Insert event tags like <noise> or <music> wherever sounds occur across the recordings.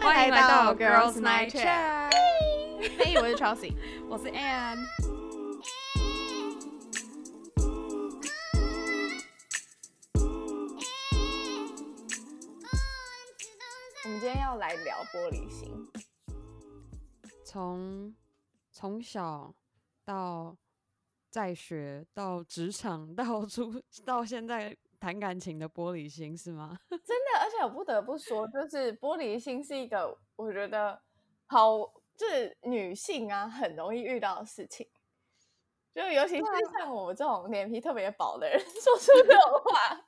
欢迎来到 Girls Night Chat。嘿，我是 Chelsea，我是 Anne。我们今天要来聊玻璃心。从从小到在学，到职场，到出到现在谈感情的玻璃心是吗？<laughs> 真的，而且我不得不说，就是玻璃心是一个我觉得好，就是女性啊很容易遇到的事情。就尤其是像我这种脸皮特别薄的人，<laughs> 说出这种话。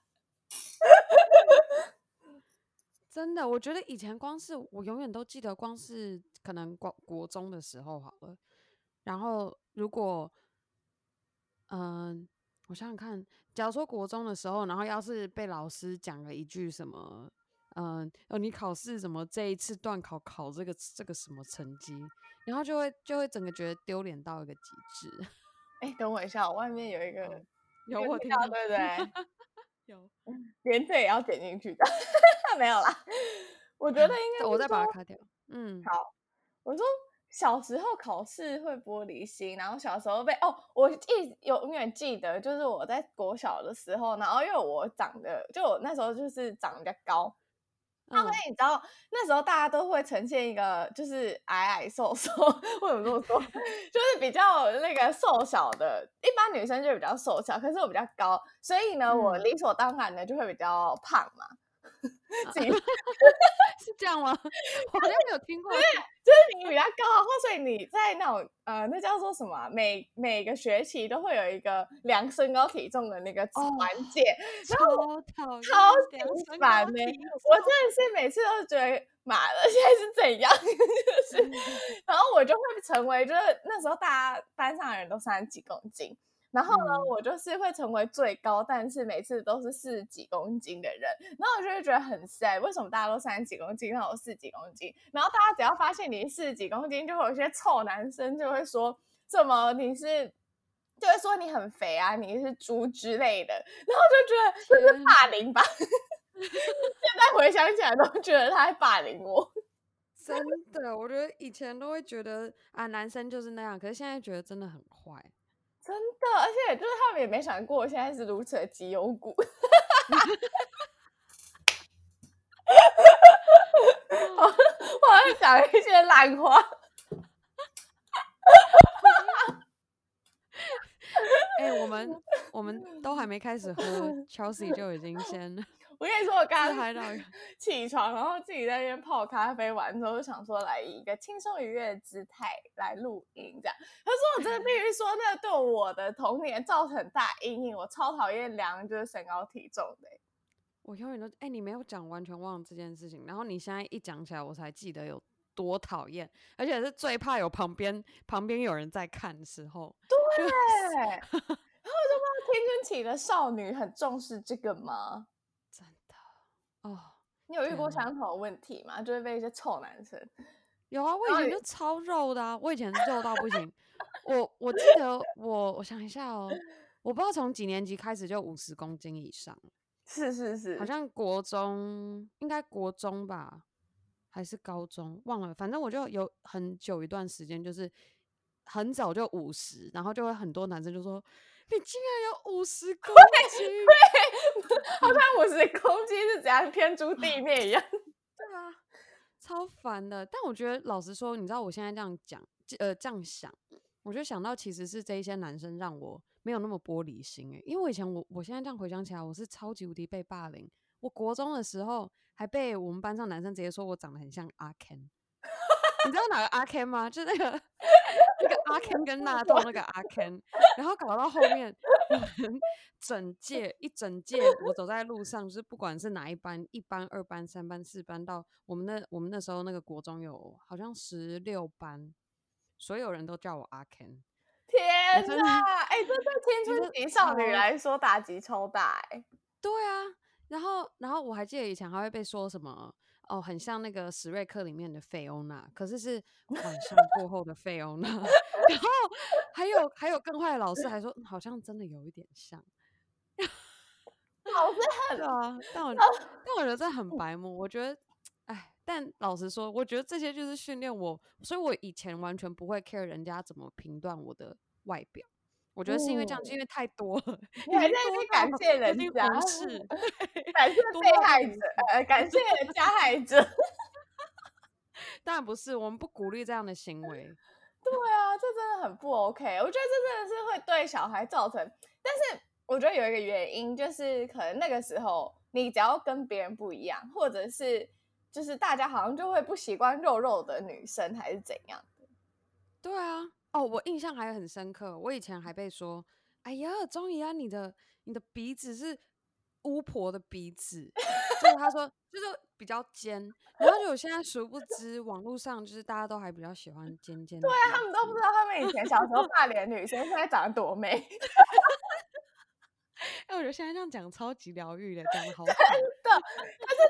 <laughs> 真的，我觉得以前光是我永远都记得，光是可能国国中的时候好了，然后如果，嗯，我想想看，假如说国中的时候，然后要是被老师讲了一句什么，嗯，哦，你考试怎么这一次段考考这个这个什么成绩，然后就会就会整个觉得丢脸到一个极致。<laughs> 哎，等我一下，我外面有一个，有我听到，对不对？<laughs> 有，<laughs> 连这也要剪进去的。没有啦，我觉得应该我再把它卡掉。嗯，好。我说小时候考试会玻璃心，然后小时候被哦，我一永远记得，就是我在国小的时候，然后因为我长得就我那时候就是长得比较高，他们你知道那时候大家都会呈现一个就是矮矮瘦瘦，为什么这么说？<laughs> 就是比较那个瘦小的，一般女生就比较瘦小，可是我比较高，所以呢，我理所当然的就会比较胖嘛。<laughs> 自己 <laughs> <laughs> 是这样吗？我好像没有听过。对，就是你比较高，然后所以你在那种呃，那叫做什么？每每个学期都会有一个量身高体重的那个环节，超超超级烦呢。我真的是每次都觉得，妈的，现在是怎样？就是，然后我就会成为，就是那时候大家班上的人都三十几公斤。然后呢，我就是会成为最高，但是每次都是四十几公斤的人。然后我就会觉得很 sad，为什么大家都三十几公斤，然后我四十几公斤？然后大家只要发现你四十几公斤，就会有些臭男生就会说：“怎么你是？”就会说你很肥啊，你是猪之类的。然后就觉得这是霸凌吧。<laughs> 现在回想起来都觉得他在霸凌我。真的，我觉得以前都会觉得啊，男生就是那样，可是现在觉得真的很坏。真的，而且就是他们也没想过我，现在是如此的绩优股。<laughs> 我我要讲一些烂话。<laughs> 哎，我们我们都还没开始喝，Chelsea 就已经先。我跟你说，我刚刚 <laughs> 起床，然后自己在那边泡咖啡，完之后就想说来以一个轻松愉悦的姿态来录音，这样。他说我真的必须说，那个对我的童年造成很大阴影。我超讨厌量就是身高体重的。我永远都哎，你没有讲，完全忘了这件事情。然后你现在一讲起来，我才记得有多讨厌，而且是最怕有旁边旁边有人在看的时候。对。<laughs> 然后我就不知道青春期的少女很重视这个吗？哦，你有遇过相同的问题吗？就会被一些臭男生。有啊，我以前就超肉的啊，我以前肉到不行。我我记得 <laughs> 我我想一下哦，我不知道从几年级开始就五十公斤以上。是是是，好像国中应该国中吧，还是高中忘了，反正我就有很久一段时间就是很早就五十，然后就会很多男生就说。你竟然有五十公斤，对，<laughs> 好像五十公斤是怎样天诛地灭一样。<laughs> 对啊，超烦的。但我觉得老实说，你知道我现在这样讲，呃，这样想，我就想到其实是这一些男生让我没有那么玻璃心诶。因为我以前我我现在这样回想起来，我是超级无敌被霸凌。我国中的时候还被我们班上男生直接说我长得很像阿 Ken。<laughs> 你知道哪个阿 Ken 吗？就那个那个阿 Ken 跟 <laughs> 纳豆那个阿 Ken，然后搞到后面，我们整届一整届，我走在路上，就是不管是哪一班，一班、二班、三班、四班，到我们那我们那时候那个国中有好像十六班，所有人都叫我阿 Ken。天呐！哎，这对青春期少女来说打击超大哎。对啊，然后然后我还记得以前还会被说什么。哦，很像那个史瑞克里面的费欧娜，可是是晚上过后的费欧娜。<laughs> 然后还有还有更坏的老师还说，好像真的有一点像。<laughs> 老师 <laughs> 很啊，但我但我觉得这很白目。我觉得，哎，但老实说，我觉得这些就是训练我，所以我以前完全不会 care 人家怎么评断我的外表。我觉得是因为这样，因为太多了，你还在那边感谢人家，<laughs> 是感谢被害者，呃，感谢加害者。<laughs> 当然不是，我们不鼓励这样的行为。<laughs> 对啊，这真的很不 OK。我觉得这真的是会对小孩造成，但是我觉得有一个原因，就是可能那个时候你只要跟别人不一样，或者是就是大家好像就会不习惯肉肉的女生，还是怎样的？对啊，哦，我印象还很深刻，我以前还被说，哎呀，钟怡啊，你的你的鼻子是巫婆的鼻子，就是他说就是比较尖，然后就我现在殊不知网络上就是大家都还比较喜欢尖尖的，对啊，他们都不知道他们以前小时候大脸女生现在长得多美。<laughs> 哎，我觉得现在这样讲超级疗愈的，讲的好真的。<laughs> 但是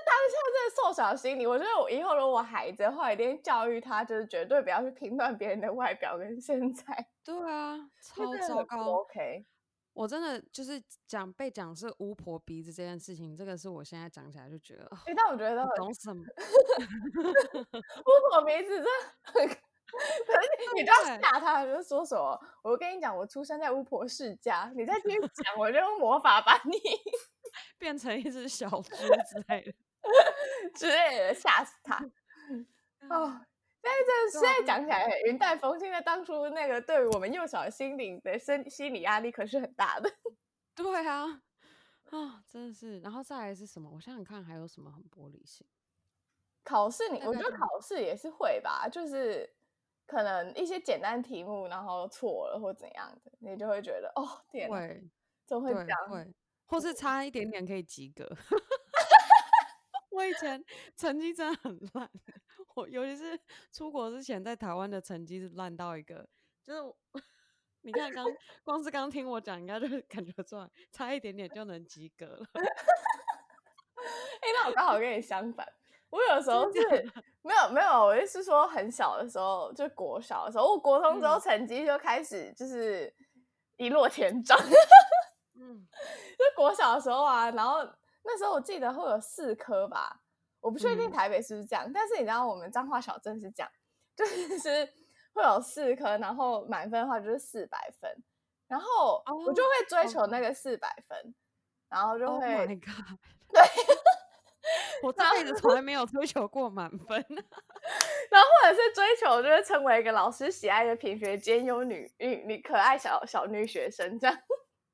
当下这个瘦小心理，我觉得我以后如果孩子的话，一定教育他，就是绝对不要去评断别人的外表跟身材。对啊，<laughs> 超糟糕。OK，我真的就是讲被讲是巫婆鼻子这件事情，这个是我现在讲起来就觉得，哎，但我觉得懂什么？<laughs> 巫婆鼻子真的很。<laughs> 你都要吓他，就说什么？我跟你讲，我出生在巫婆世家，你再继续讲，我就用魔法把你 <laughs> 变成一只小猪之类的，<laughs> 之类的，吓死他。哦，但是这现在讲起来云淡风轻，在当初那个对于我们幼小心灵的身心理压力可是很大的。对啊，啊，真的是。然后再来是什么？我想想看，还有什么很玻璃心？考试，你我觉得考试也是会吧，就是。可能一些简单题目，然后错了或怎样的，你就会觉得哦，天，会，就会这样，会，或是差一点点可以及格。<laughs> 我以前成绩真的很烂，我尤其是出国之前，在台湾的成绩是烂到一个，就是你看刚光是刚听我讲，应该就感觉出来，差一点点就能及格了。<laughs> 哎，那我刚好跟你相反。我有时候是没有没有，我意思是说很小的时候，就国小的时候，我国中之后成绩就开始就是一落千丈。嗯，<laughs> 就国小的时候啊，然后那时候我记得会有四科吧，我不确定台北是不是这样，但是你知道我们彰化小镇是这样，就是 <laughs> 会有四科，然后满分的话就是四百分，然后我就会追求那个四百分，然后就会对。<laughs> 我这辈子从来没有追求过满分，<laughs> 然后或者是追求就是成为一个老师喜爱的品学兼优女女女可爱小小女学生这样。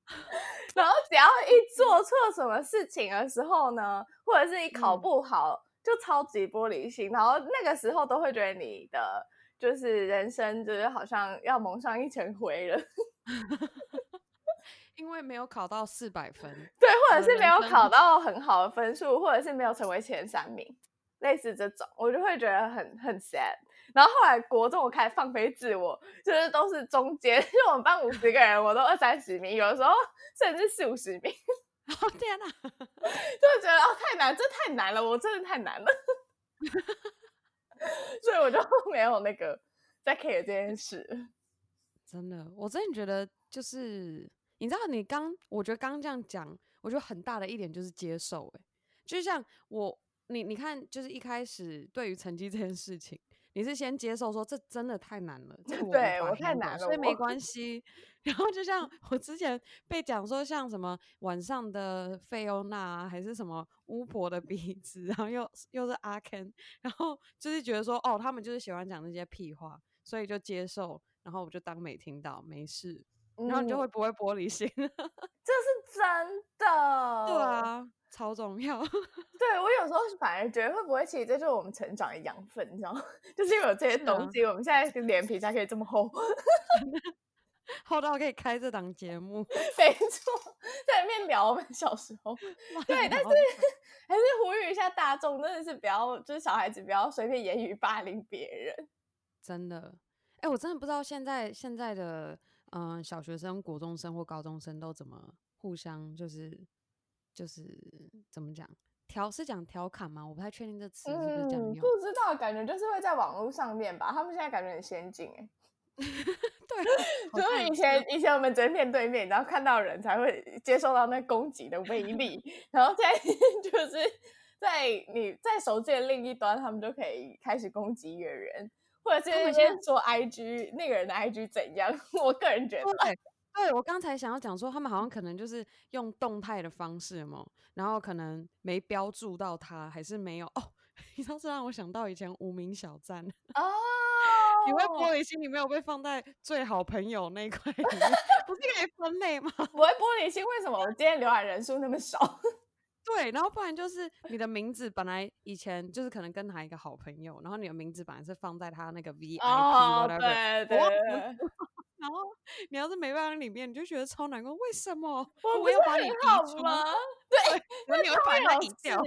<laughs> 然后只要一做错什么事情的时候呢，或者是你考不好，就超级玻璃心，然后那个时候都会觉得你的就是人生就是好像要蒙上一层灰了。因为没有考到四百分，对，或者是没有考到很好的分数，或者是没有成为前三名，类似这种，我就会觉得很很 sad。然后后来国中我开始放飞自我，就是都是中间，<laughs> 因为我们班五十个人，我都二三十名，有的时候甚至四五十名。哦天哪，就觉得哦太难，这太难了，我真的太难了。<laughs> 所以我就 <laughs> 没有那个在 care 这件事。真的，我真的觉得就是。你知道，你刚我觉得刚刚这样讲，我觉得很大的一点就是接受，哎，就像我你你看，就是一开始对于成绩这件事情，你是先接受说这真的太难了，这 <laughs> 对我太难了，所以没关 <laughs> 系。然后就像我之前被讲说像什么晚上的费欧娜还是什么巫婆的鼻子，然后又又是阿 Ken，然后就是觉得说哦，他们就是喜欢讲那些屁话，所以就接受，然后我就当没听到，没事。然后你就会不会玻璃心，<laughs> 这是真的。对啊，超重要。<laughs> 对我有时候反而觉得会不会其实这就是我们成长的养分，你知道吗？<laughs> 就是因为有这些东西，我们现在脸皮才可以这么厚，厚到可以开这档节目。没错，在里面聊我们小时候。对，但是还是呼吁一下大众，真的是不要，就是小孩子不要随便言语霸凌别人。真的，哎，我真的不知道现在现在的。嗯，小学生、国中生或高中生都怎么互相就是就是怎么讲调是讲调侃吗？我不太确定这词是不是这样用。不知道，感觉就是会在网络上面吧。他们现在感觉很先进哎。<laughs> 对，<laughs> 就是以前以前我们直接面对面，然后看到人才会接受到那攻击的威力，然后现在 <laughs> 就是在你在手机的另一端，他们就可以开始攻击一个人，或者是他们先现说 IG 那个人的 IG 怎样。<laughs> 我个人觉得，对，对我刚才想要讲说，他们好像可能就是用动态的方式嘛，然后可能没标注到他，还是没有哦。<laughs> 你知道这让我想到以前无名小站，哦，<laughs> 你会玻璃心，你没有被放在最好朋友那一块里面，不是可以分类吗？我会玻璃心，为什么我今天浏览人数那么少？对，然后不然就是你的名字本来以前就是可能跟他一个好朋友，然后你的名字本来是放在他那个 VIP 哦，whatever，对我对，<laughs> 然后你要是没办法里面，你就觉得超难过，为什么我不是要把你很好移出？吗？然后你会把它超移掉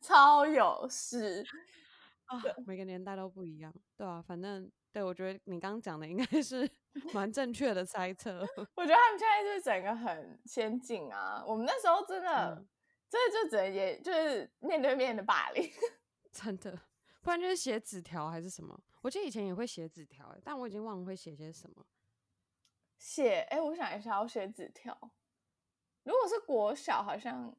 超有事。<laughs> 啊？每个年代都不一样，对啊，反正对我觉得你刚刚讲的应该 <laughs> 是蛮正确的猜测。我觉得他们现在就是整个很先进啊，我们那时候真的，嗯真的就只能也就是面对面的霸凌。<laughs> 真的，不然就是写纸条还是什么。我记得以前也会写纸条，欸但我已经忘了会写些什么。写，哎、我想一下，我写纸条。如果是国小，好像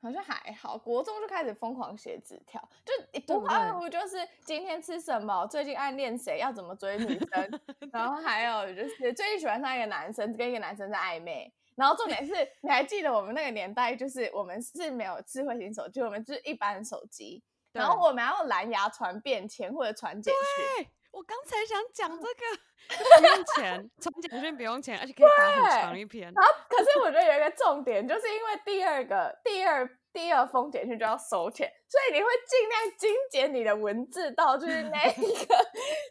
好像还好，国中就开始疯狂写纸条，就一不外乎就是今天吃什么，最近暗恋谁，要怎么追女生，<laughs> 然后还有就是最近喜欢上一个男生，跟一个男生在暧昧。然后重点是，你还记得我们那个年代，就是我们是没有智慧型手机，我们就是一般的手机，然后我们要用蓝牙传便签或者传简讯。对，我刚才想讲这个，<laughs> 不用钱，传简讯不用钱，而且可以打很长一篇。然后，可是我觉得有一个重点，就是因为第二个、第二、第二封简讯就要收钱，所以你会尽量精简你的文字到就是 <laughs> 那一个，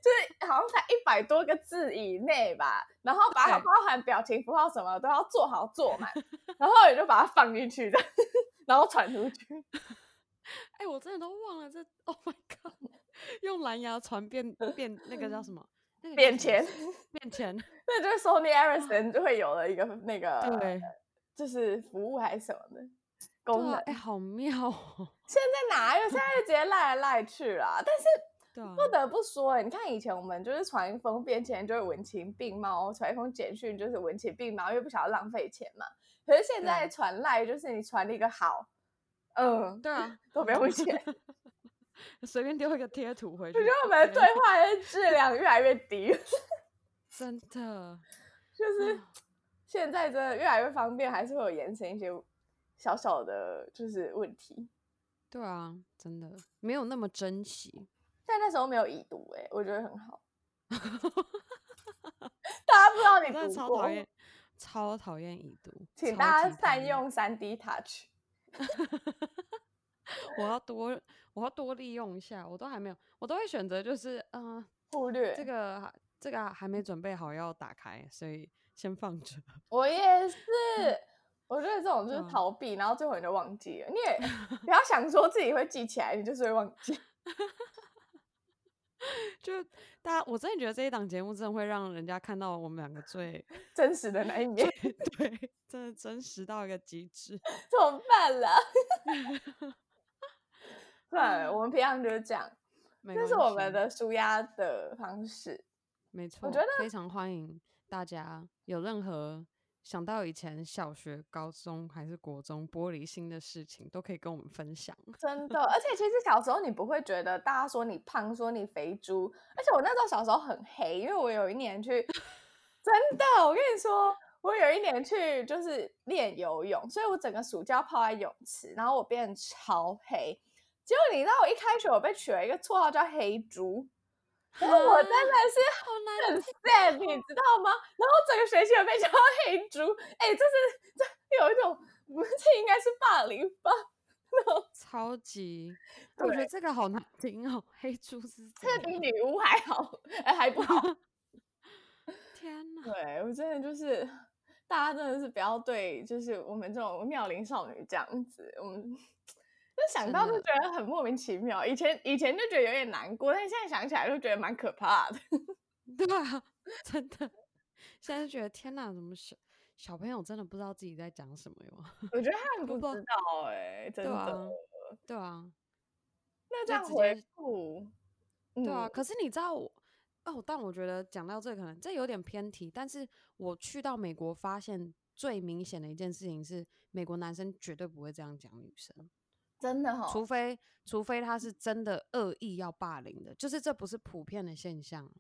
就是好像才一百多个字以内吧，然后把它包含表情符号什么都要做好做满，然后你就把它放进去的，然后传出去。哎、我真的都忘了这，Oh my god！用蓝牙传变变那个叫什么？那个叫便什么签，便签，<laughs> 那就是 Sony Ericsson 就会有了一个那个对，就是服务还是什么的功能，，啊哎、好妙哦，现在哪有？现在就直接赖来赖去啦。但是 <laughs> 啊，不得不说、欸，你看以前我们就是传一封便签就会文情并茂，传一封简讯就是文情并茂，因为不想要浪费钱嘛。可是现在传赖就是你传了一个好，嗯，对啊，都不用钱。<laughs> 随便丢一个贴图回去。我觉得我们的对话的质量越来越低，<laughs> 真的，就是啊现在真的越来越方便，还是会有延伸一些小小的就是问题。对啊，真的没有那么珍惜。但那时候没有已读、欸，哎，我觉得很好。<laughs> 大家不知道你读过超讨，厌，超讨厌已读，超请大家善用三 D Touch。<laughs> 我要多，我要多利用一下。我都还没有，我都会选择就是，嗯、忽略这个这个还没准备好要打开，所以先放着。<laughs> 我也是，我觉得这种就是逃避，然后最后你就忘记了。你也不要想说自己会记起来，你就是会忘记。就大家，我真的觉得这一档节目真的会让人家看到我们两个最 <laughs> 真实的那一面对，真的真实到一个极致。<laughs> 怎么办啦？<laughs> 算了，我们平常就是这样，这是我们的舒压的方式。没错，我觉得非常欢迎大家有任何想到以前小学、高中还是国中玻璃心的事情，都可以跟我们分享。真的，而且其实小时候你不会觉得大家说你胖，说你肥猪，而且我那时候小时候很黑，因为我有一年去，真的，我跟你说，我有一年去就是练游泳，所以我整个暑假泡在泳池，然后我变超黑。结果你知道，我一开学我被取了一个绰号叫黑猪，然 <laughs> 后我真的是好难很 sad，你知道吗？然后整个学期我被叫黑猪，哎、这是这有一种，不是应该是霸凌吧？超级，我觉得这个好难听哦。黑猪是 <laughs> 怎这比？女巫还好，哎、还不好。<laughs> 天哪！对我真的就是，大家真的是不要对，就是我们这种妙龄少女这样子，我们就想到就觉得很莫名其妙。以前以前就觉得有点难过，但现在想起来就觉得蛮可怕的。<laughs> 对啊，<laughs> 真的，现在就觉得天哪，怎么小小朋友真的不知道自己在讲什么哟？我觉得他 <laughs> 们不不知道哎、真的。对啊，对啊，那这样回接顾，对啊。嗯可是你知道我哦，但我觉得讲到这可能这有点偏题，但是我去到美国发现最明显的一件事情是，美国男生绝对不会这样讲女生。真的哈，除非除非他是真的恶意要霸凌的，就是这不是普遍的现象，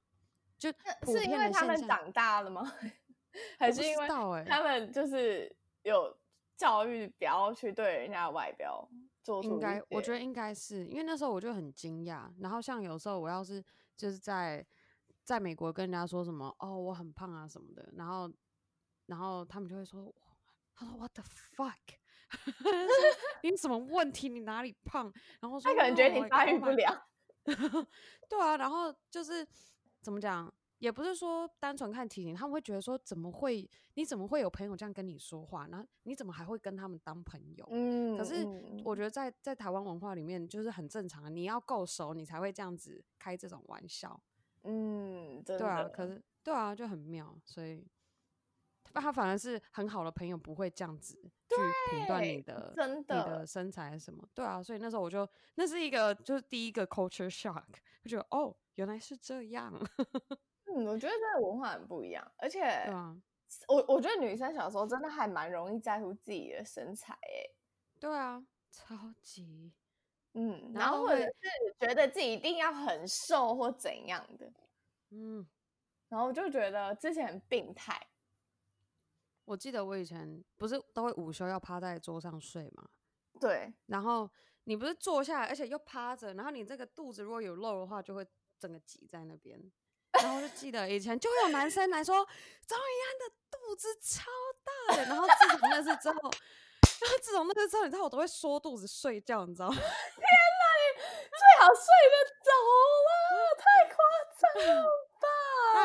就普是因遍为他们。长大了吗？<laughs> 还是因为他们就是有教育不要去对人家的外表做出应该，我觉得得应该是因为那时候我就很惊讶，然后像有时候我要是就是在在美国跟人家说什么哦我很胖啊什么的，然后然后他们就会说，他说 What the fuck，<laughs> 你什么问题？你哪里胖？然后说他可能觉得你发育 oh 不良，<laughs> 对啊，然后就是怎么讲，也不是说单纯看体型，他们会觉得说怎么会，你怎么会有朋友这样跟你说话？然后你怎么还会跟他们当朋友？嗯，可是嗯我觉得在在台湾文化里面，就是很正常，你要够熟，你才会这样子开这种玩笑。嗯，真对啊，可是对啊，就很妙，所以他反而是很好的朋友，不会这样子去评断你的真的你的身材什么。对啊，所以那时候我就那是一个就是第一个 culture shock，就觉得哦，原来是这样。<laughs> 嗯，我觉得这个文化很不一样，而且对啊，我我觉得女生小时候真的还蛮容易在乎自己的身材诶，对啊，超级嗯，然后或者是觉得自己一定要很瘦或怎样的，嗯。然后我就觉得之前很病态，我记得我以前不是都会午休要趴在桌上睡嘛，对，然后你不是坐下来，而且又趴着，然后你这个肚子如果有肉的话，就会整个挤在那边。然后我就记得以前就会有男生来说张雨安的肚子超大的，然后自从那次之后，然后自从那次之后，你知道我都会缩肚子睡觉，你知道吗？天哪，你最好睡得着了，太夸张了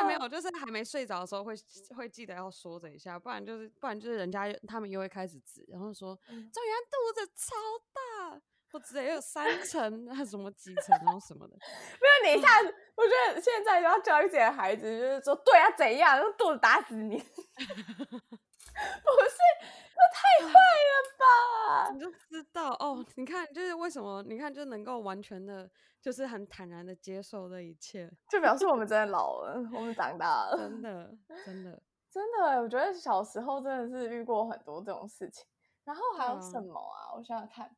没有，就是还没睡着的时候会会记得要说着一下，不然就是不然就是人家他们又会开始指，然后说嗯张雨安肚子超大，或之类有三层还是什么几层，然后什么的。<laughs> 没有，你一下子，我觉得现在要教育自己的孩子，就是说，对啊，怎样用肚子打死你？<laughs> <laughs> 不是，那太坏了吧？你就知道哦，你看，就是为什么你看就能够完全的，就是很坦然的接受这一切，就表示我们真的老了，我们长大了。真的，真的，真的欸，我觉得小时候真的是遇过很多这种事情。然后还有什么啊？我想想看，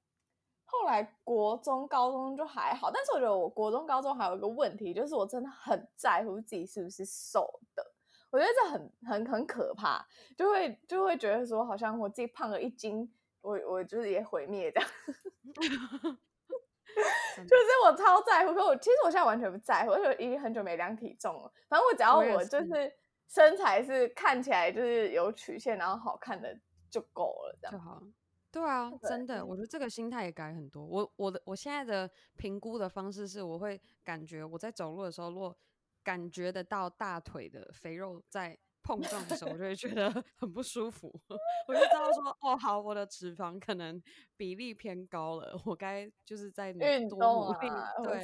后来国中、高中就还好，但是我觉得我国中、高中还有一个问题，就是我真的很在乎自己是不是瘦的。我觉得这很很很可怕，就会就会觉得说，好像我自己胖了一斤，我我就是也毁灭这样。<laughs> 就是我超在乎，可我其实我现在完全不在乎，我已经很久没量体重了。反正我只要我就是是身材是看起来就是有曲线，然后好看的就够了，这样。就好。对啊，对真的，我觉得这个心态也改很多。我我的我现在的评估的方式是，我会感觉我在走路的时候，如果感觉得到大腿的肥肉在碰撞的时候，我就会觉得 <laughs> 很不舒服。<laughs> 我就知道说，哦，好，我的脂肪可能比例偏高了，我该就是在运动努力。啊，对，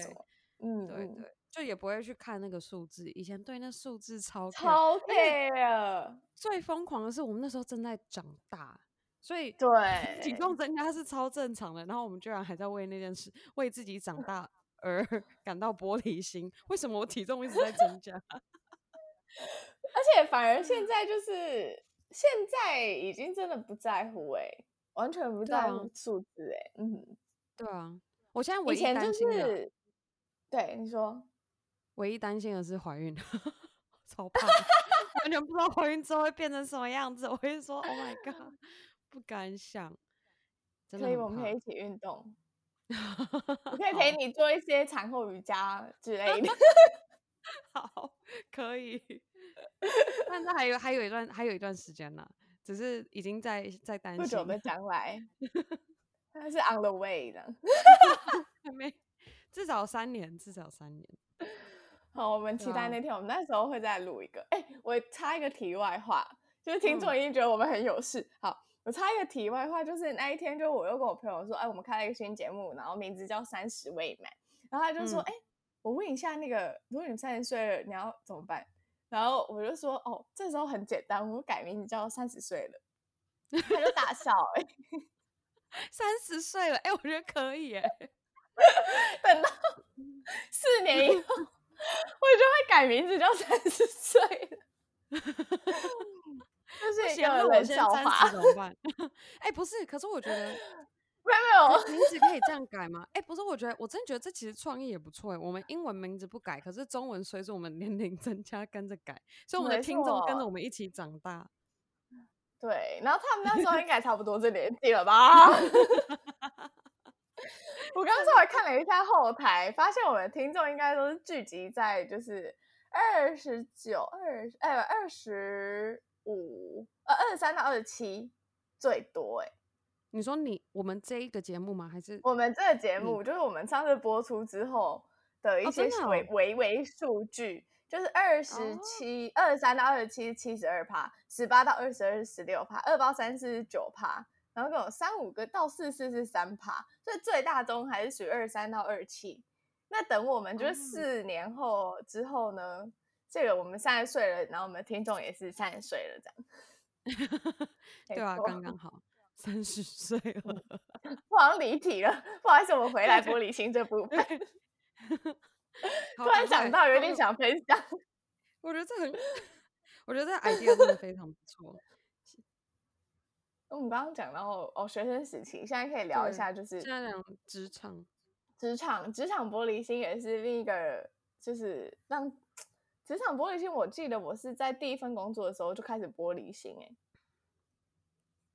嗯，嗯对对，就也不会去看那个数字。以前对那数字超超 care，最疯狂的是，我们那时候正在长大，所以对，<laughs> 体重增加是超正常的，然后我们居然还在为那件事、为自己长大而 <laughs> 感到玻璃心。为什么我体重一直在增加？<laughs> 而且反而现在就是现在已经真的不在乎哎、完全不在乎数字哎、嗯，对啊，我现在唯一以前就担心的、是，对你说，唯一担心的是怀孕，<laughs> 超怕，完全不知道怀孕之后会变成什么样子。我会说，Oh my god，不敢想，真的可以，我们可以一起运动，我 <laughs> 可以陪你做一些产后瑜伽之类的。<laughs> 好，可以。<laughs> 但是还有还有一段还有一段时间呢，只是已经在在担心不久的将来，它是 on the way 的。还没，至少三年，至少三年。好，我们期待那天，我们那时候会再录一个。哎、我插一个题外话，就是听嗯众一定觉得我们很有事。好，我插一个题外话，就是那一天，就我又跟我朋友说，哎，我们开了一个新节目，然后名字叫《三十未满》，然后他就说，嗯哎、我问一下那个，如果你三十岁了，你要怎么办？然后我就说，哦，这时候很简单，我们改名字叫三十岁了。他就大笑、哎，<laughs> 三十岁了，哎、我觉得可以哎。<laughs> 等到四年以后，<laughs> 我就会改名字叫三十岁了。这是一不行，那个冷我先三笑话。怎么办？<laughs> 哎、不是，可是我觉得 <laughs> 没有没有，名字可以这样改吗？哎，不是，我觉得我真觉得这其实创意也不错哎。我们英文名字不改，可是中文随着我们年龄 <laughs> 增加跟着改，所以我们的听众跟着我们一起长大。对，然后他们那时候应该差不多这年纪了吧？我刚刚稍微看了一下后台，发现我们的听众应该都是聚集在就是二十九、二哎二十五呃二十三到二十七最多哎。你说你我们这一个节目吗？还是我们这个节目就是我们上次播出之后的一些微微微数据，就是二十七、二十三到二十七七十二趴，十八到二十二是十六趴，二八三四是九趴。然后有三五个到四四是三趴，所以最大宗还是属于二三到二七。那等我们就是四年后之后呢，这个我们三十岁了，然后我们听众也是三十岁了，这样。<laughs> 对啊，刚刚好三十岁了。不好离题了，不好意思，我们回来 <laughs> 玻璃心这部分。<laughs> 突然想到，有点想分享。我觉得这很，我觉得这 idea 真的非常不错。我们刚刚讲到哦，学生时期，现在可以聊一下，就是现在讲职场，职场，职场玻璃心也是另一个，就是让职场玻璃心。我记得我是在第一份工作的时候就开始玻璃心，哎，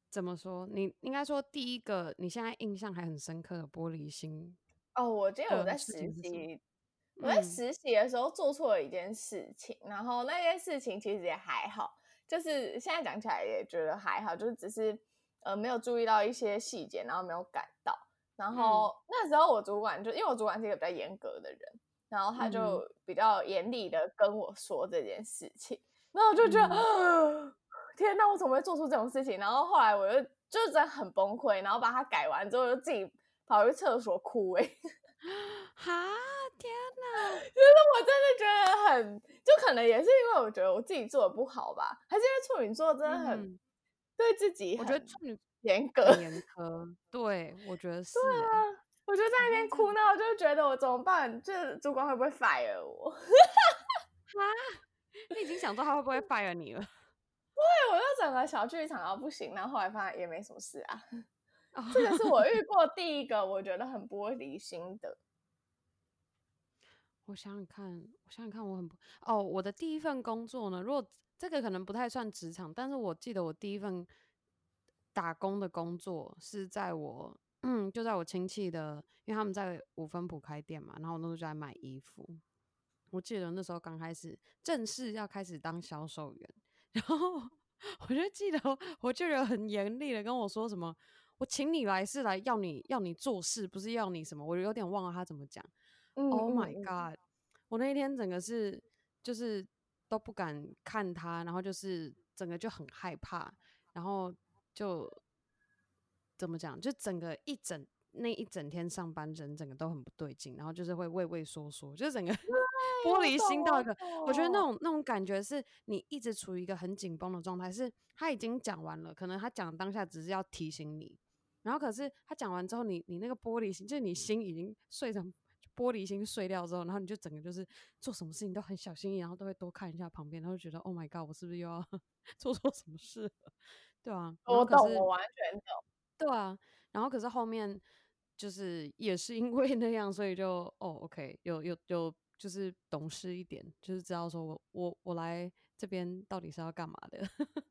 怎么说？你应该说第一个，你现在印象还很深刻的玻璃心哦。我记得我在实习，我在实习的时候做错了一件事情，然后那件事情其实也还好。就是现在讲起来也觉得还好，就是只是呃没有注意到一些细节，然后没有赶到。然后那时候我主管就因为我主管是一个比较严格的人，然后他就比较严厉的跟我说这件事情，然后我就觉得天哪，我怎么会做出这种事情？然后后来我就就真的很崩溃，然后把它改完之后就自己跑去厕所哭哎。<laughs> 哈天哪！就是我真的觉得很，就可能也是因为我觉得我自己做的不好吧，还是因为处女座真的很对自己，我觉得处女严格严苛。对，我觉得是。对啊，我就在那边哭闹，就觉得我怎么办？就是主管会不会 fire 我？<laughs> 哈，你已经想说他会不会 fire 你了？<laughs> 对，我就整个小剧场到不行，然后后来发现也没什么事啊。<laughs> 这个是我遇过第一个我觉得很玻璃心的。我想想看，我想想看，我很不哦，我的第一份工作呢，如果这个可能不太算职场，但是我记得我第一份打工的工作是在我嗯，就在我亲戚的，因为他们在五分埔开店嘛，然后我那时候就在买衣服。我记得那时候刚开始正式要开始当销售员，然后我就记得我舅舅很严厉的跟我说什么。我请你来是来要你要你做事，不是要你什么。我有点忘了他怎么讲。Oh my god！我那一天整个是就是都不敢看他，然后就是整个就很害怕，然后就怎么讲？就整个一整那一整天上班人整个都很不对劲，然后就是会畏畏缩缩，就是整个 <laughs> 玻璃心到一个。我觉得那种那种感觉是你一直处于一个很紧绷的状态，是他已经讲完了，可能他讲当下只是要提醒你。然后可是他讲完之后，你你那个玻璃心，就是你心已经碎成玻璃心碎掉之后，然后你就整个就是做什么事情都很小心翼翼，然后都会多看一下旁边，然后觉得 Oh my God，我是不是又要 <laughs> 做错什么事？对啊，我懂，我完全懂。对啊，然后可是后面就是也是因为那样，所以就哦 OK，有有有就是懂事一点，就是知道说我我我来这边到底是要干嘛的，<laughs>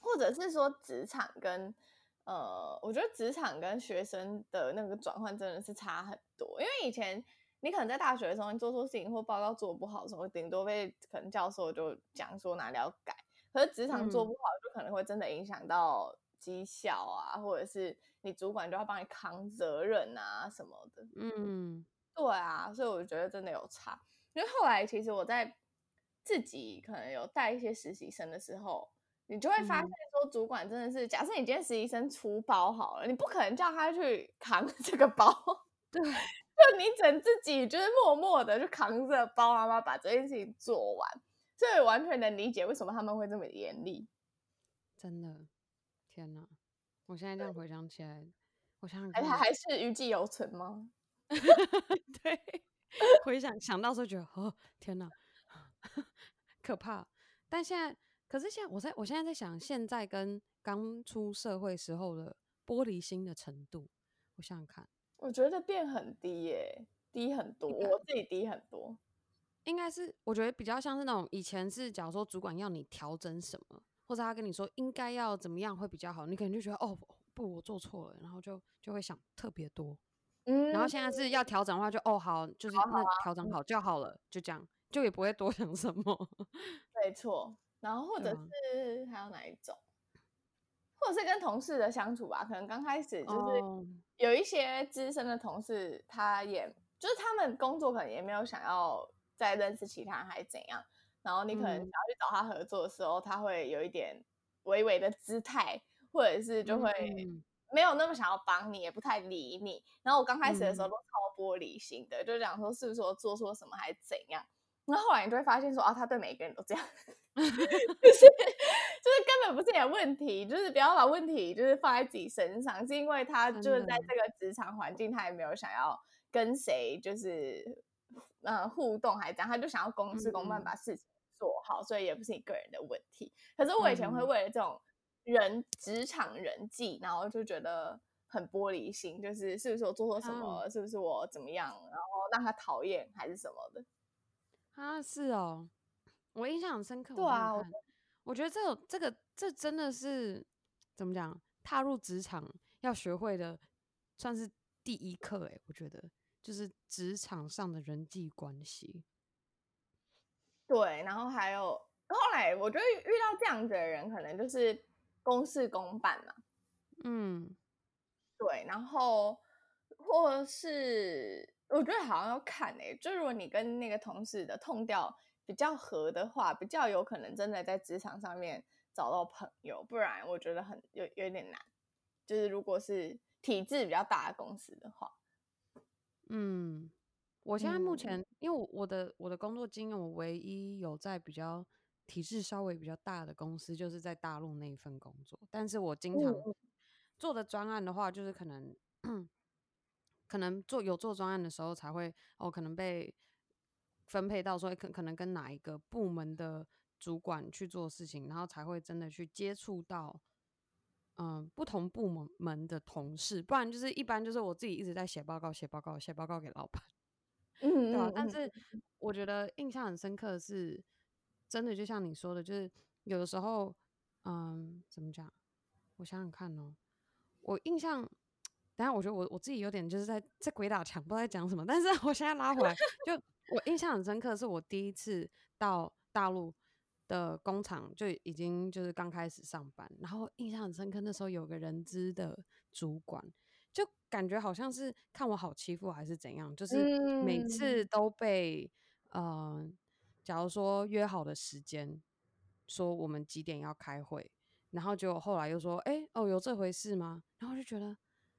或者是说职场跟。呃，我觉得职场跟学生的那个转换真的是差很多，因为以前你可能在大学的时候，你做错事情或报告做不好的时候，顶多被可能教授就讲说哪里要改，可是职场做不好，就可能会真的影响到绩效啊，或者是你主管就要帮你扛责任啊什么的。嗯，对啊，所以我觉得真的有差，因为后来其实我在自己可能有带一些实习生的时候。你就会发现，说主管真的是，假设你今天实习生出包好了，你不可能叫他去扛 <laughs> 这个包，对，<laughs> 就你整自己就是默默的就扛着包，然后把这件事情做完，所以完全能理解为什么他们会这么严厉。真的，天哪！我现在这样回想起来，我想想，哎，他还是余悸犹存吗？<laughs> 对，回想想到时候觉得，哦，天哪，<laughs> 可怕！但现在。可是现在，我在我现在在想，现在跟刚出社会时候的玻璃心的程度？我想想看，我觉得变很低耶，低很多，我自己低很多。应该是我觉得比较像是那种以前是，假如说主管要你调整什么，或者他跟你说应该要怎么样会比较好，你可能就觉得哦不，我做错了，然后就就会想特别多。嗯，然后现在是要调整的话，就哦好，就是那调整好就好了，就这样，就也不会多想什么。<laughs> 没错，然后或者是还有哪一种，或者是跟同事的相处吧，可能刚开始就是有一些资深的同事，他也就是他们工作可能也没有想要。再认识其他人还是怎样，然后你可能想要去找他合作的时候，他会有一点微微的姿态，或者是就会没有那么想要帮你，也不太理你。然后我刚开始的时候都超玻璃心的，就讲说是不是我做错什么还是怎样。那后来你就会发现说啊，他对每个人都这样，<laughs> 就是就是根本不是你的问题，就是不要把问题就是放在自己身上，是因为他就是在这个职场环境，他也没有想要跟谁就是。呃，互动还这样，他就想要公事公办把事情做好，所以也不是你个人的问题。可是我以前会为了这种人职场人际，然后就觉得很玻璃心，就是是不是我做错什么，是不是我怎么样，然后让他讨厌还是什么的。啊，是哦，我印象很深刻。对啊，我觉得这这个这真的是怎么讲，踏入职场要学会的，算是第一课哎，我觉得。就是职场上的人际关系，对，然后还有后来，我觉得遇到这样子的人，可能就是公事公办嘛，嗯，对，然后或是我觉得好像要看诶，就如果你跟那个同事的痛调比较合的话，比较有可能真的在职场上面找到朋友，不然我觉得很有有点难。就是如果是体制比较大的公司的话。嗯，我现在目前因为我的我的工作经验，我唯一有在比较体制稍微比较大的公司，就是在大陆那一份工作。但是我经常做的专案的话，就是可能可能做有做专案的时候，才会哦，可能被分配到说可可能跟哪一个部门的主管去做事情，然后才会真的去接触到。嗯，不同部门门的同事，不然就是一般就是我自己一直在写报告、写报告、写报告给老板，嗯，对吧？但是我觉得印象很深刻的是，真的就像你说的，就是有的时候，嗯，怎么讲？我想想看哦，我印象，等下我觉得我我自己有点就是在在鬼打墙，不知道在讲什么。但是我现在拉回来，就我印象很深刻，是我第一次到大陆。的工厂就已经就是刚开始上班，然后印象很深刻。那时候有个人资的主管，就感觉好像是看我好欺负还是怎样，就是每次都被呃，假如说约好的时间，说我们几点要开会，然后就后来又说，哎哦有这回事吗？然后就觉得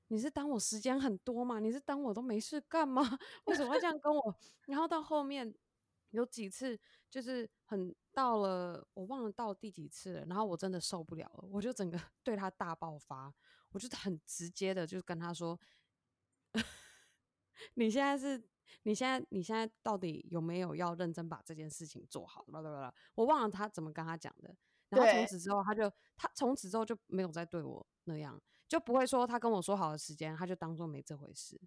你是当我时间很多吗？你是当我都没事干吗？<laughs> 为什么要这样跟我？然后到后面。有几次就是很到了，我忘了到第几次了，然后我真的受不了了，我就整个 <laughs> 对他大爆发，我就很直接的就跟他说：“ <laughs> 你现在是，你现在你现在到底有没有要认真把这件事情做好？”啦啦啦，我忘了他怎么跟他讲的，然后从此之后他就他从此之后就没有再对我那样，就不会说他跟我说好的时间，他就当做没这回事。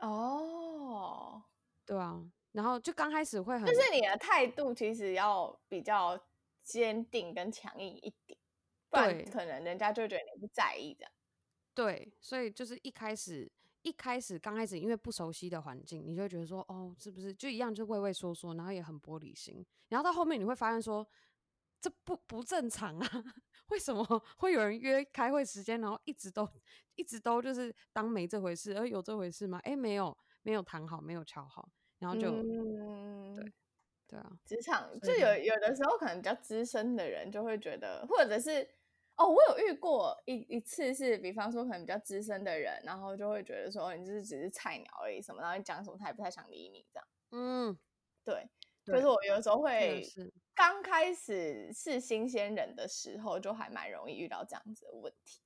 哦，对啊。然后就刚开始会很，就是你的态度其实要比较坚定跟强硬一点，不然可能人家就觉得你不在意的。对，所以就是一开始一开始刚开始因为不熟悉的环境，你就会觉得说哦，是不是就一样就畏畏缩缩，然后也很玻璃心。然后到后面你会发现说这不不正常啊，<laughs> 为什么会有人约开会时间，然后一直都一直都就是当没这回事？而有这回事吗？哎，没有没有谈好，没有敲好。然后就，对，对啊，职场就有有的时候可能比较资深的人就会觉得，或者是哦，我有遇过一一次是，比方说可能比较资深的人，然后就会觉得说你就是只是菜鸟而已什么，然后你讲什么他也不太想理你这样。嗯，对，就是我有时候会刚开始是新鲜人的时候，就还蛮容易遇到这样子的问题。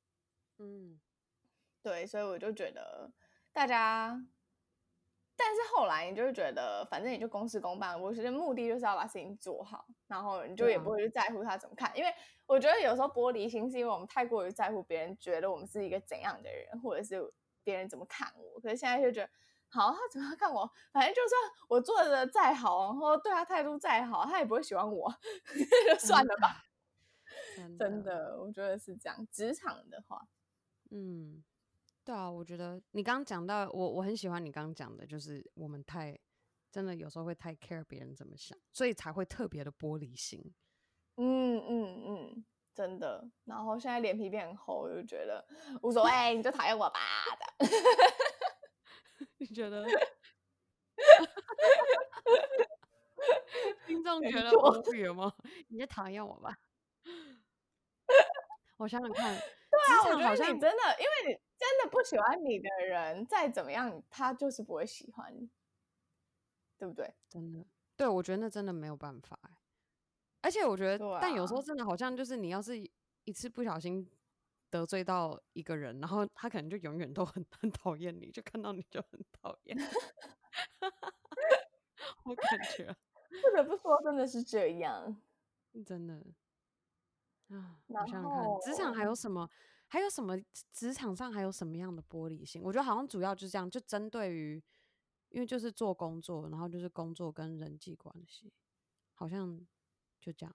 嗯，对，所以我就觉得大家。但是后来你就会觉得，反正你就公事公办，我觉得目的就是要把事情做好，然后你就也不会去在乎他怎么看，因为我觉得有时候玻璃心是因为我们太过于在乎别人觉得我们是一个怎样的人，或者是别人怎么看我。可是现在就觉得，好，他怎么看我，反正就算我做的再好，然后对他态度再好，他也不会喜欢我，<laughs> 就算了吧。<laughs> 真的，我觉得是这样。职场的话，嗯。对啊，我觉得你刚刚讲到我，我很喜欢你刚刚讲的，就是我们太真的有时候会太 care 别人怎么想，所以才会特别的玻璃心。嗯嗯嗯，真的。然后现在脸皮变很厚，就觉得无所谓，你就讨厌我吧的。<laughs> 你觉得？<laughs> 听众觉得无语吗？<laughs> 你就讨厌我吧。我想想看，对啊，我觉得你真的，因为你。真的不喜欢你的人，再怎么样，他就是不会喜欢你，对不对？真的，对我觉得那真的没有办法。而且我觉得，但有时候真的好像就是你要是一次不小心得罪到一个人，然后他可能就永远都 <laughs> 很很讨厌你，就看到你就很讨厌。<laughs> 我感觉 <laughs> 不得不说，真的是这样，真的。啊，我想想看，职场还有什么？还有什么职场上还有什么样的玻璃心？我觉得好像主要就是这样，就针对于，因为就是做工作，然后就是工作跟人际关系，好像就这样，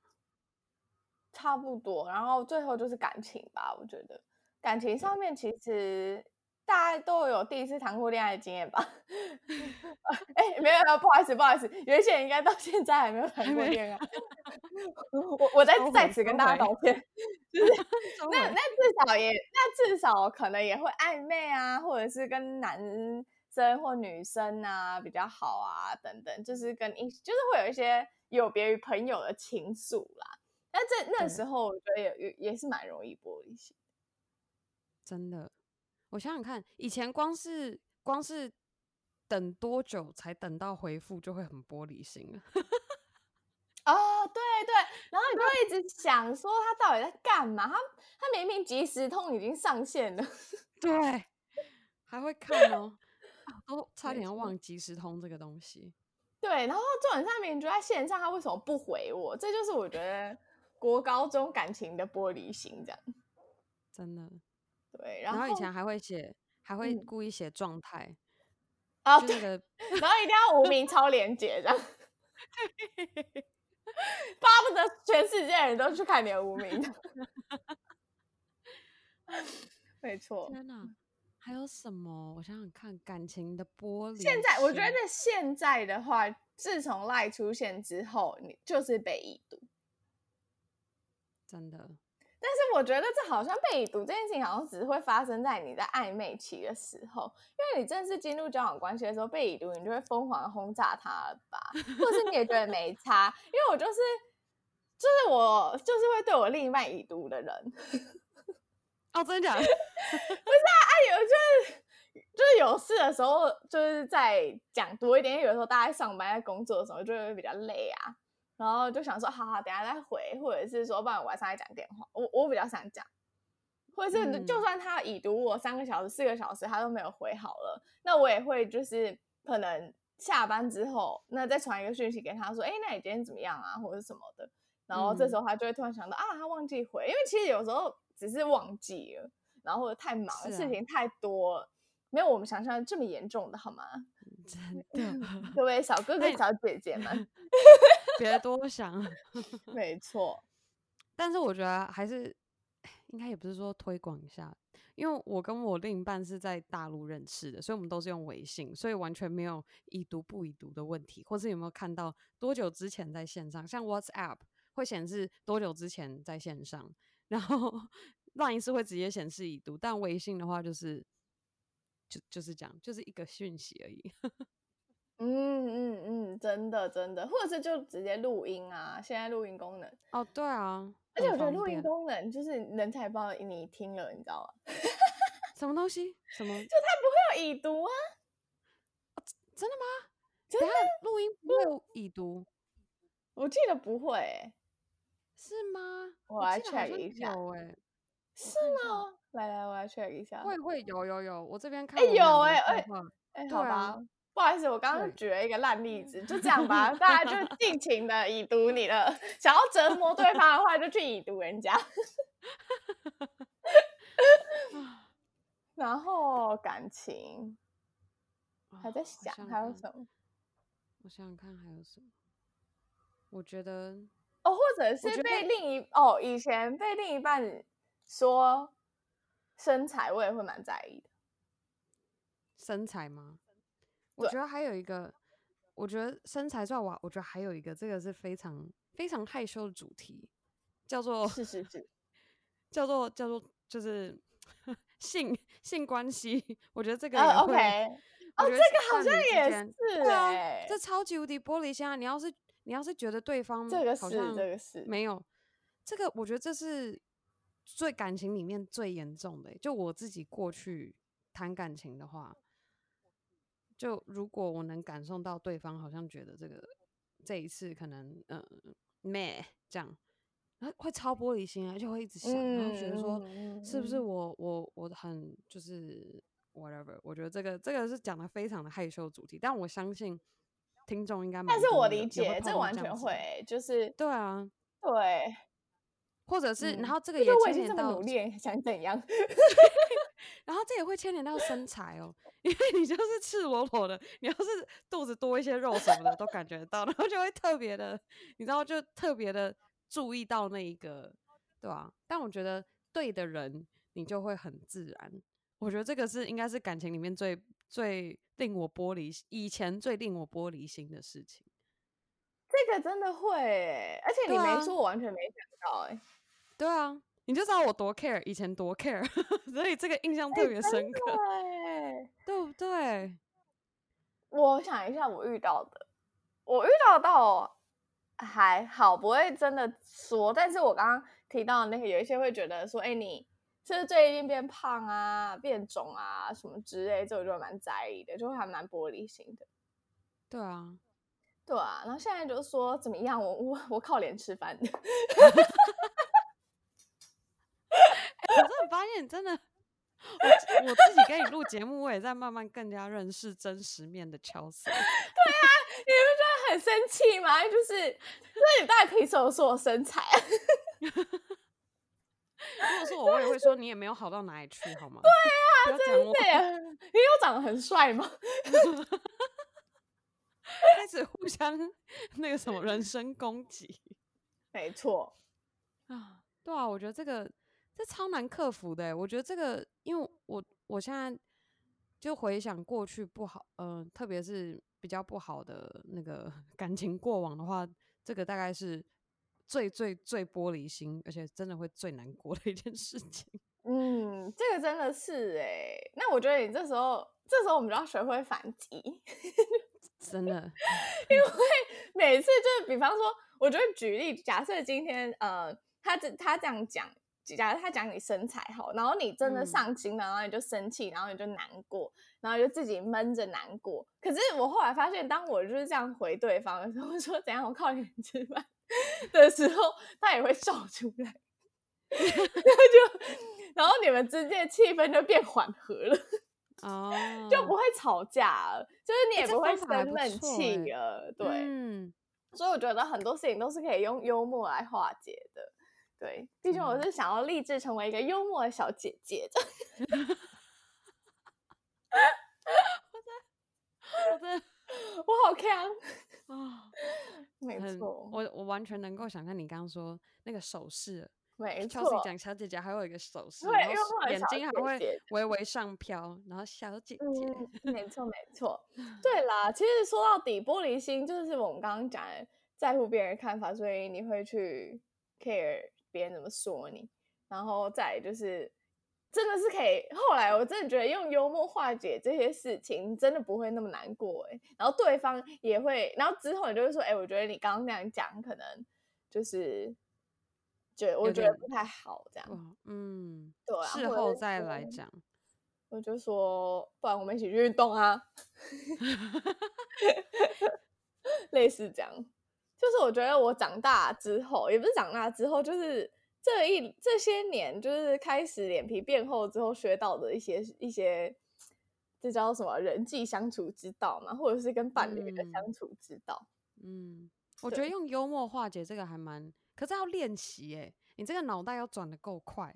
差不多。然后最后就是感情吧，我觉得感情上面其实。大家都有第一次谈过恋爱的经验吧？<laughs> 哎，没有没有，不好意思不好意思，有一些人应该到现在还没有 <laughs> 谈过恋爱。<laughs> 我我在在此跟大家道歉，就是那那至少也那至少可能也会暧昧啊，或者是跟男生或女生啊比较好啊等等，就是跟一就是会有一些有别于朋友的情愫啦。但这那时候我觉得也也也是蛮容易玻璃心，真的。我想想看，以前光是光是等多久才等到回复，就会很玻璃心 <laughs> 哦，对对，然后你就一直想说他到底在干嘛？他他明明即时通已经上线了，<laughs> 对，还会看哦，都差点要忘即时通这个东西。对，然后重点上面就在线上，他为什么不回我？这就是我觉得国高中感情的玻璃心，这样真的。对，然后以前还会写，还会故意写状态啊，那个，然后一定要无名 <laughs> 超连接这样，<laughs> 巴不得全世界人都去看你的无名。<laughs> 没错。天哪，还有什么？我想想看，感情的玻璃。现在我觉得现在的话，自从赖出现之后，你就是被已读，真的。但是我觉得这好像被已读这件事情，好像只是会发生在你在暧昧期的时候，因为你正式进入交往关系的时候被已读，你就会疯狂轰炸他了吧？或者是你也觉得没差？因为我就是，就是我就是会对我另一半已读的人。哦，真的假？<laughs> 不是啊，哎有就是就是有事的时候，就是在讲多一点，因为有时候大家上班在工作的时候就会比较累啊。然后就想说，好好，等下再回，或者是说，不然晚上再讲电话。我我比较想讲，或者是就算他已读我三个小时、四个小时，他都没有回好了，那我也会就是可能下班之后，那再传一个讯息给他说，哎，那你今天怎么样啊，或者什么的。然后这时候他就会突然想到，啊，他忘记回，因为其实有时候只是忘记了，然后或者太忙，事情太多，没有我们想象这么严重的，好吗？真的，<laughs> 各位小哥哥、小姐姐们。<laughs> 别多想，<laughs> 没错。但是我觉得还是应该也不是说推广一下，因为我跟我另一半是在大陆认识的，所以我们都是用微信，所以完全没有已读不已读的问题，或是有没有看到多久之前在线上，像 WhatsApp 会显示多久之前在线上，然后 Line 是会直接显示已读，但微信的话就是就就是这样，就是一个讯息而已。<laughs> 嗯嗯嗯，真的真的，或者是就直接录音啊，现在录音功能哦，对啊，而且我觉得录音功能就是人才不知道你听了，你知道吗？<laughs> 什么东西？什么？就它不会有已读啊？真的吗？真的录音不会已读？我记得不会，是吗？我来 check 一下，有哎，是吗？来来，我来 check 一下，会会有有有，我这边看，哎有哎哎哎，好吧。不好意思，我刚刚举了一个烂例 <laughs> 子，就这样吧，大家就尽情的已读你的，<laughs> 想要折磨对方的话，就去已读人家。<laughs> 然后感情还在想还有什么？我想想看还有什么？我觉得哦，或者是被另一哦，以前被另一半说身材，我也会蛮在意的。身材吗？我觉得还有一个，我觉得身材算我，我觉得还有一个，这个是非常非常害羞的主题，叫做是是是，<laughs> 叫做叫做就是 <laughs> 性性关系。我觉得这个 OK，哦，这个好像也是啊，这超级无敌玻璃心啊！你要是你要是觉得对方这个是这个是没有这个，我觉得这是最感情里面最严重的。就我自己过去谈感情的话。就如果我能感受到对方好像觉得这个这一次可能嗯咩这样，然后会超玻璃心啊，就会一直想，然后觉得说是不是我我我很就是 whatever，我觉得这个这个是讲的非常的害羞主题，但我相信听众应该，但是我理解这完全会就是对啊对，或者是然后这个也牵连到努力想怎样。<laughs> <laughs> 然后这也会牵连到身材哦，因为你就是赤裸裸的，你要是肚子多一些肉什么的都感觉得到，然后就会特别的，你知道就特别的注意到那一个，对啊？但我觉得对的人，你就会很自然。我觉得这个是应该是感情里面最最令我玻璃，以前最令我玻璃心的事情。这个真的会，而且你没说，我完全没想到，哎，对啊。你就知道我多 care，以前多 care，<laughs> 所以这个印象特别深刻，<laughs> 对不对？我想一下，我遇到的，我遇到到还好，不会真的说。但是我刚刚提到那个，有一些会觉得说，哎，你是不是最近变胖啊、变肿啊什么之类，这我就蛮在意的，就会还蛮玻璃心的。对啊，对啊。然后现在就说怎么样？我我我靠脸吃饭。我真的发现，真的，我我自己跟你录节目，我也在慢慢更加认识真实面的乔瑟。<laughs> 对啊，你不觉得很生气吗？就是，那你到底凭什么说我身材？<laughs> 如果是我，我也会说你也没有好到哪里去，好吗？对啊，真的呀，因为我长得很帅嘛？<laughs> 开始互相 <laughs> 那个什么人身攻击。没错啊，对啊，我觉得这个。这超难克服的，我觉得这个，因为我我现在就回想过去不好，嗯，特别是比较不好的那个 <laughs> 感情过往的话，这个大概是最最最玻璃心，而且真的会最难过的一件事情。嗯，这个真的是哎，那我觉得你这时候，这时候我们就要学会反击，<laughs> 真的，<laughs> 因为每次就是，比方说，我觉得举例，假设今天，呃，他这他这样讲。假如他讲你身材好，然后你真的上心了，然后你就生气，然后你就难过，然后就自己闷着难过。可是我后来发现，当我就是这样回对方的时候，我说怎样我靠你吃饭 <laughs> 的时候，他也会笑出来，<laughs> 然后就，然后你们之间的气氛就变缓和了，哦，就不会吵架了，就是你也不会生闷气了，对，嗯，所以我觉得很多事情都是可以用幽默来化解的。对，毕竟我是想要立志成为一个幽默的小姐姐的。<laughs> 我真的，我好强啊！没错，我我完全能够想象你刚刚说那个手势。没错，讲小姐姐还有一个手势，然后眼睛还会微微上飘，然后小姐姐。没错，没错。<laughs> 对啦，其实说到底，玻璃心就是我们刚刚讲的在乎别人看法，所以你会去 care。别人怎么说你，然后再就是，真的是可以。后来我真的觉得用幽默化解这些事情，真的不会那么难过哎。然后对方也会，然后之后你就会说，哎，我觉得你刚刚那样讲，可能就是，觉我觉得不太好这样。嗯，对。事后再来讲，我就说，不然我们一起去运动啊，<laughs> 类似这样。就是我觉得我长大之后，也不是长大之后，就是这一这些年，就是开始脸皮变厚之后学到的一些一些这叫什么人际相处之道嘛，或者是跟伴侣的嗯相处之道。嗯，我觉得用幽默化解这个还蛮，可是要练习哎，你这个脑袋要转的够快。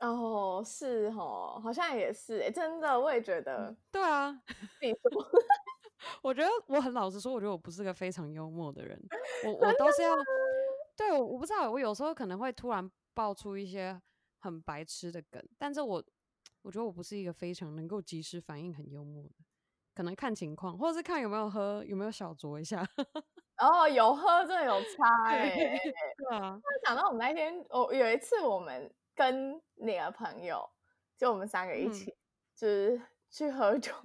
哦，是哦，好像也是哎，真的，我也觉得对啊，<laughs> 你说 <laughs> 我觉得我很老实说，我觉得我不是个非常幽默的人，我 <laughs> 我都是要，对我我不知道，我有时候可能会突然爆出一些很白痴的梗，但是我我觉得我不是一个非常能够及时反应很幽默的，可能看情况，或者是看有没有喝，有没有小酌一下。<laughs> 哦，有喝真的有差哎。<laughs> 对啊，想到我们那天，我有一次我们跟你的朋友，就我们三个一嗯起，就是去喝酒。<laughs>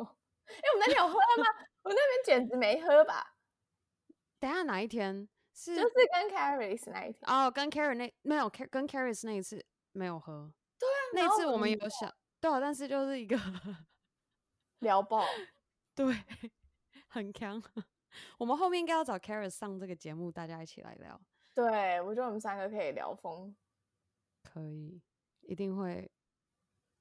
哎、我们那天有喝吗？我那边简直没喝吧，等下哪一天是就是跟 Caris 那一天。哦，跟 Karen 那没有跟 Caris 那一次没有喝，对啊，那次我们我们有想，对啊，但是就是一个聊爆，<laughs> 对 <laughs> 很强。我们后面应该要找 Caris 上这个节目，大家一起来聊，对我觉得我们三个可以聊疯。可以，一定会，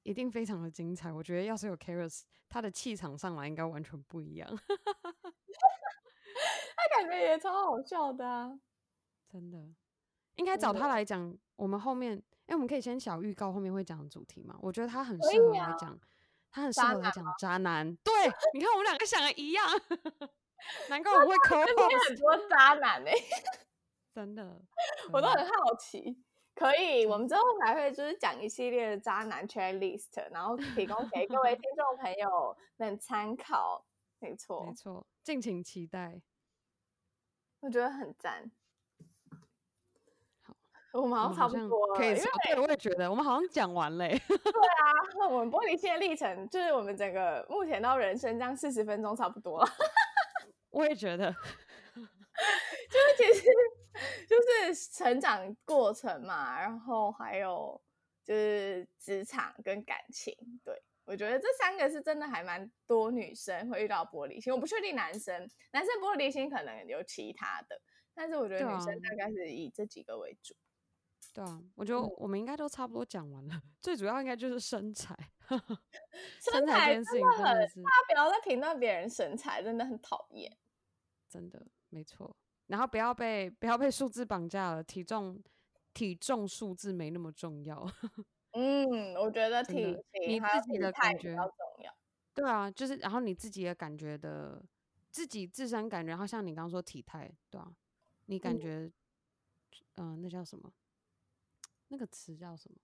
一定非常的精彩。我觉得要是有 Caris，他的气场上来应该完全不一样，<laughs> 他感觉也超好笑的啊。真的。应该找他来讲，我们后面，哎、我们可以先小预告后面会讲的主题嘛？我觉得他很可适合来讲，他很适合来讲渣男。对，你看我们两个想的一样，<laughs> 难怪我们会身边很多渣男哎、<laughs> 真的，我都很好奇。可以，我们之后还会就是讲一系列的渣男 checklist，然后提供给各位 <laughs> 听众朋友们参考。没错没，错，敬请期待。我觉得很赞。好，<laughs> 我们好像差不多了，可以我也觉得我们好像讲完嘞。<laughs> <laughs> 我们玻璃心的历程，就是我们整个目前到人生这样四十分钟差不多了。我也觉得，就是其实就是成长过程嘛，然后还有就是职场跟感情，对我觉得这三个是真的还蛮多女生会遇到玻璃心。我不确定男生，男生玻璃心可能有其他的，但是我觉得女生啊大概是以这几个为主。对啊，我觉得嗯我们应该都差不多讲完了。<laughs> 最主要应该就是身材，身身材材这件事情真的很，真的是大家不要再评论别人身材，真的很讨厌。真的没错。然后不要被不要被数字绑架了，体重体重数字没那么重要。嗯，我觉得真体的你自己的感觉比较重要。对啊，就是然后你自己的感觉的，自己自身感觉，然后像你刚刚说体态，对啊，你感嗯觉，嗯、那叫什么？那个词叫什么？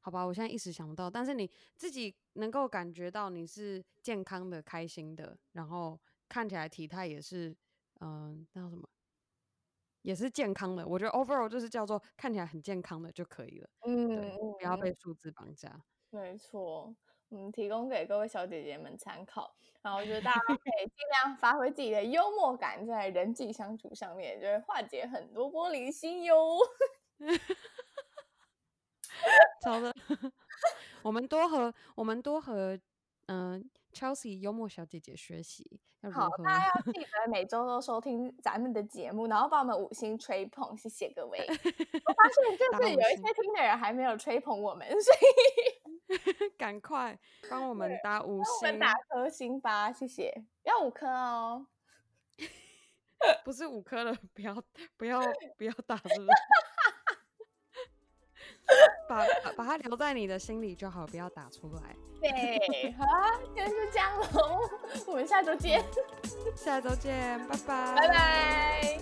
好吧，我现在一时想不到。但是你自己能够感觉到你是健康的、开心的，然后看起来体态也是，嗯、那叫什么？也是健康的。我觉得 overall 就是叫做看起来很健康的就可以了，嗯，不要嗯被数字绑架。没错，嗯，提供给各位小姐姐们参考。然后我觉得大家 <laughs> 可以尽量发挥自己的幽默感，在人际相处上面，就会化解很多玻璃心哟。<laughs> 超的，<laughs> 我们多和我们多和嗯、Chelsea 幽默小姐姐学习，要如好，大家要记得每周都收听咱们的节目，然后帮我们五星吹捧，谢谢各位。<laughs> 我发现就是有一些听的人还没有吹捧我们，所以 <laughs> 赶快帮我们打五我星们，打颗星吧，谢谢，要五颗哦。<laughs> 不是五颗了，不要不要不要打，是不是？<laughs> 把把把它留在你的心里就好，不要打出来。对，好啊，今天就这样喽，<laughs> 我们下周见，<laughs> 下周见，拜拜，拜拜。